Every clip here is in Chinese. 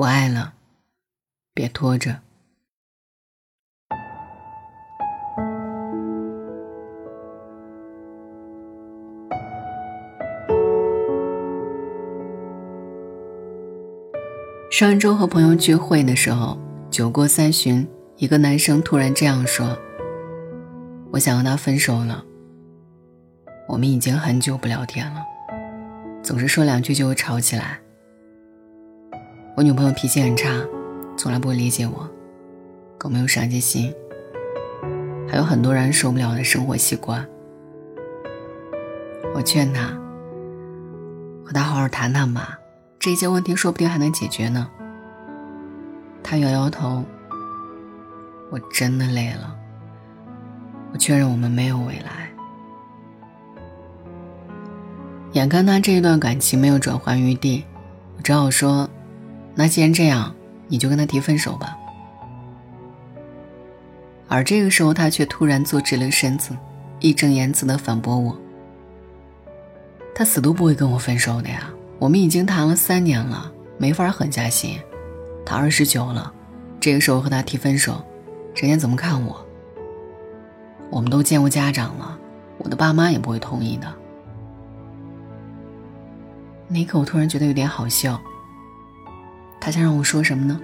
不爱了，别拖着。上周和朋友聚会的时候，酒过三巡，一个男生突然这样说：“我想和他分手了。我们已经很久不聊天了，总是说两句就会吵起来。我女朋友脾气很差，从来不会理解我，更没有上进心，还有很多人受不了的生活习惯。我劝他和他好好谈谈吧。”这些问题说不定还能解决呢。他摇摇头。我真的累了。我确认我们没有未来。眼看他这一段感情没有转圜余地，我只好说：“那既然这样，你就跟他提分手吧。”而这个时候，他却突然坐直了身子，义正言辞的反驳我：“他死都不会跟我分手的呀。”我们已经谈了三年了，没法狠下心。他二十九了，这个时候和他提分手，人家怎么看我？我们都见过家长了，我的爸妈也不会同意的。那一刻，我突然觉得有点好笑。他想让我说什么呢？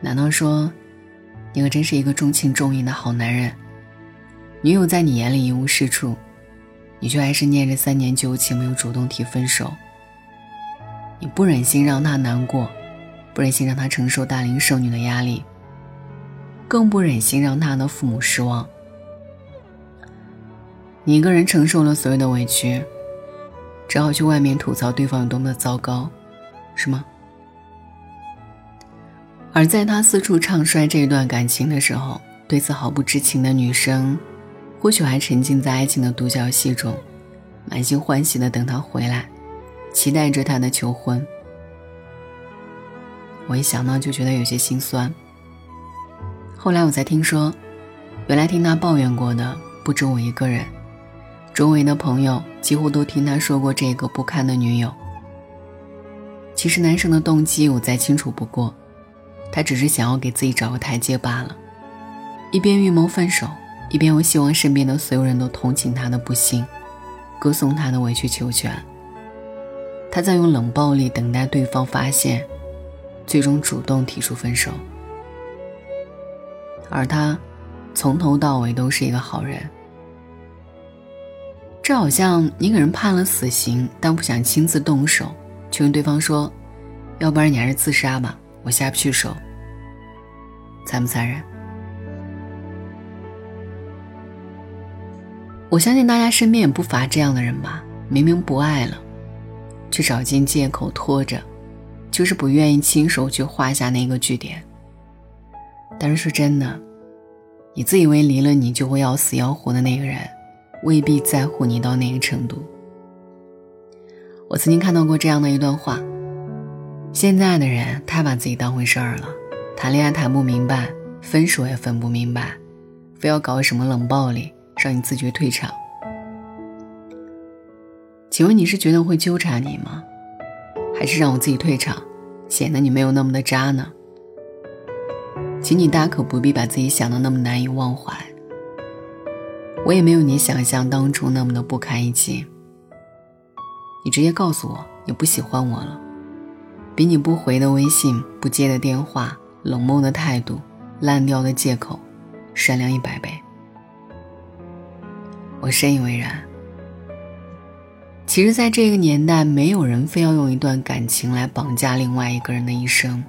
难道说，你可真是一个重情重义的好男人？女友在你眼里一无是处。你却还是念着三年旧情，没有主动提分手。你不忍心让他难过，不忍心让他承受大龄剩女的压力，更不忍心让他的父母失望。你一个人承受了所有的委屈，只好去外面吐槽对方有多么的糟糕，是吗？而在他四处唱衰这一段感情的时候，对此毫不知情的女生。或许还沉浸在爱情的独角戏中，满心欢喜的等他回来，期待着他的求婚。我一想到就觉得有些心酸。后来我才听说，原来听他抱怨过的不止我一个人，周围的朋友几乎都听他说过这个不堪的女友。其实男生的动机我再清楚不过，他只是想要给自己找个台阶罢了，一边预谋分手。一边又希望身边的所有人都同情他的不幸，歌颂他的委曲求全。他在用冷暴力等待对方发现，最终主动提出分手。而他，从头到尾都是一个好人。这好像你给人判了死刑，但不想亲自动手，去跟对方说：“要不然你还是自杀吧，我下不去手。”残不残忍？我相信大家身边也不乏这样的人吧，明明不爱了，却找尽借口拖着，就是不愿意亲手去画下那个句点。但是说真的，你自以为离了你就会要死要活的那个人，未必在乎你到那个程度。我曾经看到过这样的一段话：现在的人太把自己当回事儿了，谈恋爱谈不明白，分手也分不明白，非要搞什么冷暴力。让你自觉退场。请问你是觉得会纠缠你吗？还是让我自己退场，显得你没有那么的渣呢？请你大可不必把自己想的那么难以忘怀。我也没有你想象当中那么的不堪一击。你直接告诉我你不喜欢我了，比你不回的微信、不接的电话、冷漠的态度、烂掉的借口，善良一百倍。我深以为然。其实，在这个年代，没有人非要用一段感情来绑架另外一个人的一生。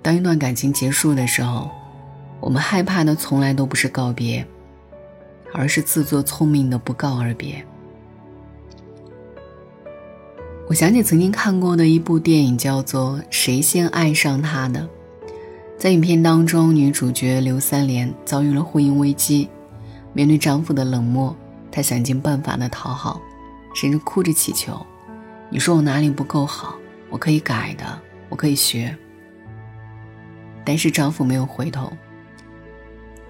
当一段感情结束的时候，我们害怕的从来都不是告别，而是自作聪明的不告而别。我想起曾经看过的一部电影，叫做《谁先爱上他的》。在影片当中，女主角刘三连遭遇了婚姻危机。面对丈夫的冷漠，她想尽办法的讨好，甚至哭着祈求：“你说我哪里不够好？我可以改的，我可以学。”但是丈夫没有回头。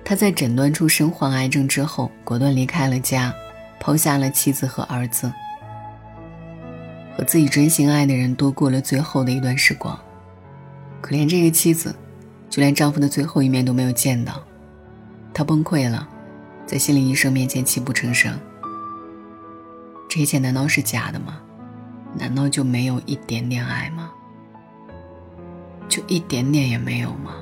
他在诊断出身患癌症之后，果断离开了家，抛下了妻子和儿子。和自己真心爱的人多过了最后的一段时光。可怜这个妻子，就连丈夫的最后一面都没有见到，她崩溃了，在心理医生面前泣不成声。这一切难道是假的吗？难道就没有一点点爱吗？就一点点也没有吗？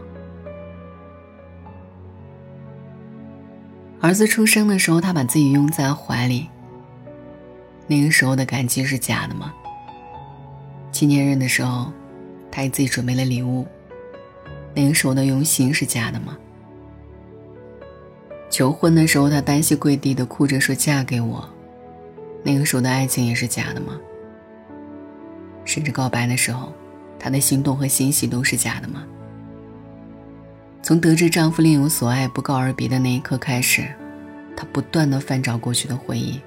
儿子出生的时候，他把自己拥在怀里。那个时候的感激是假的吗？纪念日的时候，他给自己准备了礼物。那个时候的用心是假的吗？求婚的时候，他单膝跪地的哭着说：“嫁给我。”那个时候的爱情也是假的吗？甚至告白的时候，她的心动和欣喜都是假的吗？从得知丈夫另有所爱不告而别的那一刻开始，她不断的翻找过去的回忆。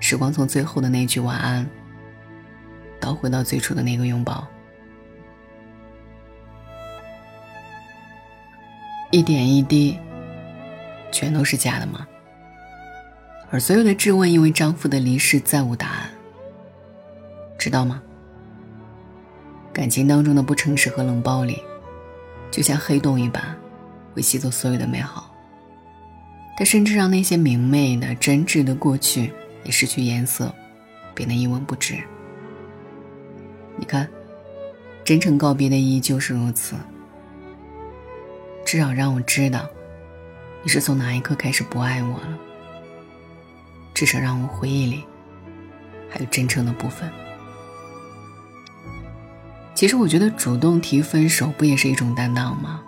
时光从最后的那句晚安，倒回到最初的那个拥抱，一点一滴，全都是假的吗？而所有的质问，因为丈夫的离世再无答案。知道吗？感情当中的不诚实和冷暴力，就像黑洞一般，会吸走所有的美好。它甚至让那些明媚的、真挚的过去也失去颜色，变得一文不值。你看，真诚告别的意义就是如此。至少让我知道，你是从哪一刻开始不爱我了。至少让我回忆里，还有真诚的部分。其实我觉得主动提分手不也是一种担当吗？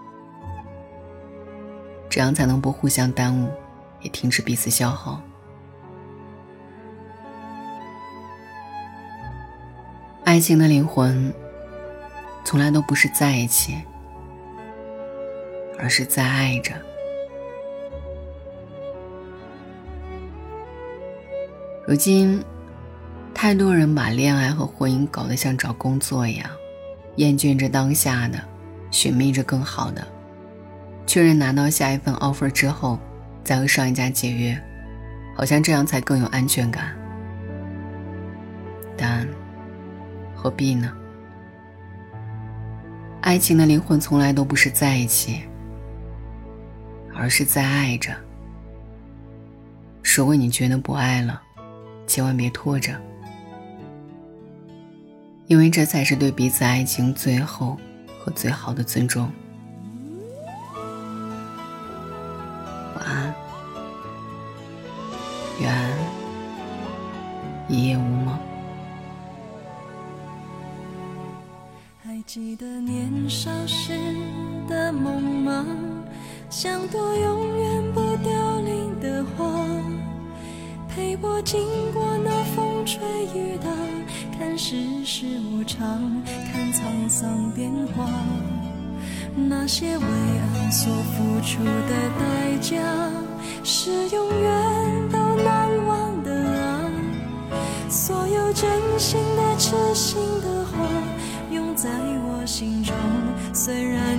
这样才能不互相耽误，也停止彼此消耗。爱情的灵魂，从来都不是在一起，而是在爱着。如今，太多人把恋爱和婚姻搞得像找工作一样。厌倦着当下的，寻觅着更好的，确认拿到下一份 offer 之后，再和上一家解约，好像这样才更有安全感。但何必呢？爱情的灵魂从来都不是在一起，而是在爱着。如果你觉得不爱了，千万别拖着。因为这才是对彼此爱情最后和最好的尊重。晚安，愿世事无常，看沧桑变化，那些为爱所付出的代价，是永远都难忘的啊！所有真心的、痴心的话，永在我心中，虽然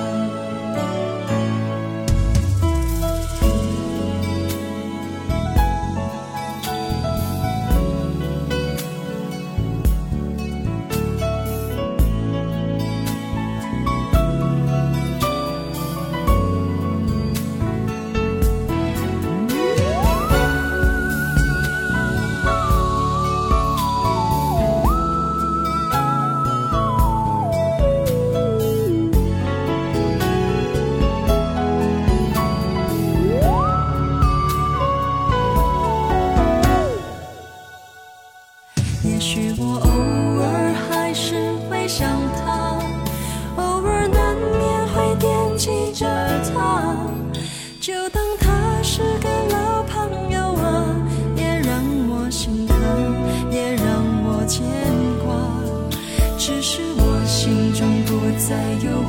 再有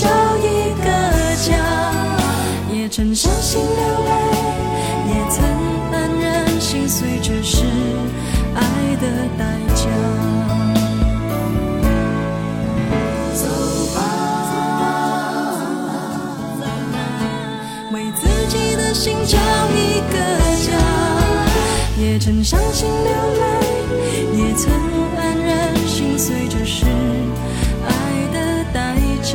找一个家，也曾伤心流泪，也曾黯然心碎，这是爱的代价。走吧，为自己的心找一个家，也曾伤心流泪，也曾黯然心碎，这是爱的代价。